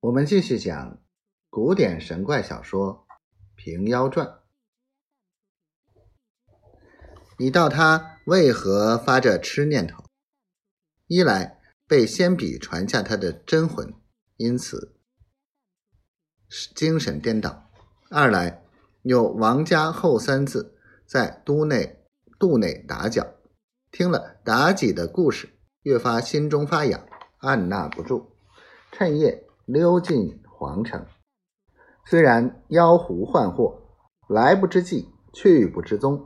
我们继续讲古典神怪小说《平妖传》。你道他为何发这痴念头？一来被先比传下他的真魂，因此精神颠倒；二来有王家后三字在都内肚内打搅，听了妲己的故事，越发心中发痒，按捺不住，趁夜。溜进皇城，虽然妖狐换货，来不知迹，去不知踪。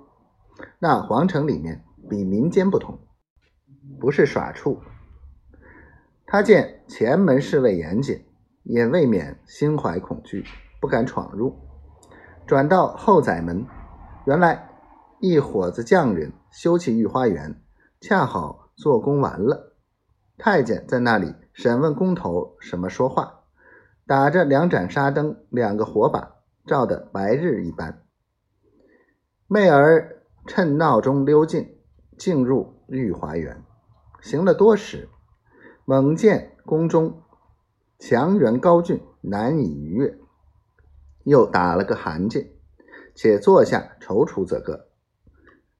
那皇城里面比民间不同，不是耍处。他见前门侍卫严谨，也未免心怀恐惧，不敢闯入。转到后宰门，原来一伙子匠人修葺御花园，恰好做工完了。太监在那里。审问工头什么说话？打着两盏纱灯，两个火把，照得白日一般。媚儿趁闹中溜进，进入御花园，行了多时，猛见宫中墙垣高峻，难以逾越，又打了个寒噤，且坐下踌躇则个。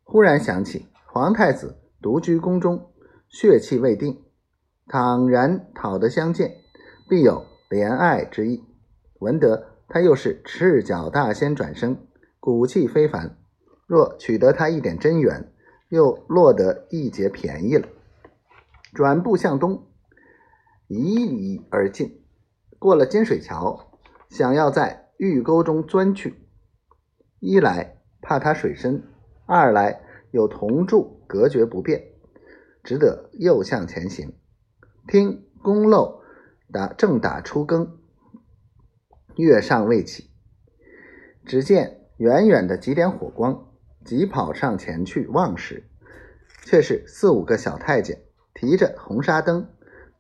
忽然想起皇太子独居宫中，血气未定。倘然讨得相见，必有怜爱之意。闻得他又是赤脚大仙转生，骨气非凡。若取得他一点真缘，又落得一截便宜了。转步向东，移移而进，过了金水桥，想要在玉沟中钻去。一来怕他水深，二来有铜柱隔绝不便，只得又向前行。听宫漏打正打初更，月尚未起，只见远远的几点火光，急跑上前去望时，却是四五个小太监提着红纱灯，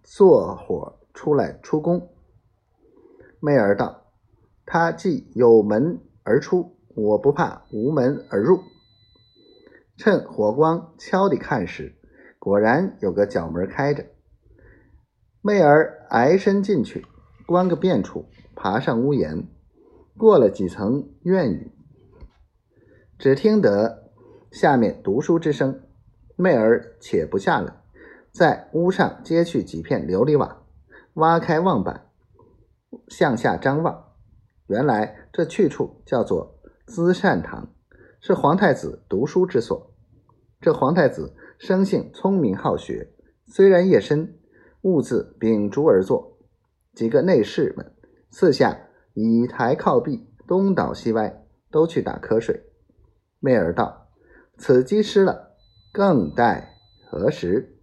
坐火出来出宫。媚儿道：“他既有门而出，我不怕无门而入。”趁火光敲地看时，果然有个角门开着。媚儿挨身进去，关个便处，爬上屋檐，过了几层院宇，只听得下面读书之声。媚儿且不下来，在屋上揭去几片琉璃瓦，挖开望板，向下张望。原来这去处叫做资善堂，是皇太子读书之所。这皇太子生性聪明好学，虽然夜深。兀自秉烛而坐，几个内侍们四下倚台靠壁，东倒西歪，都去打瞌睡。媚儿道：“此鸡失了，更待何时？”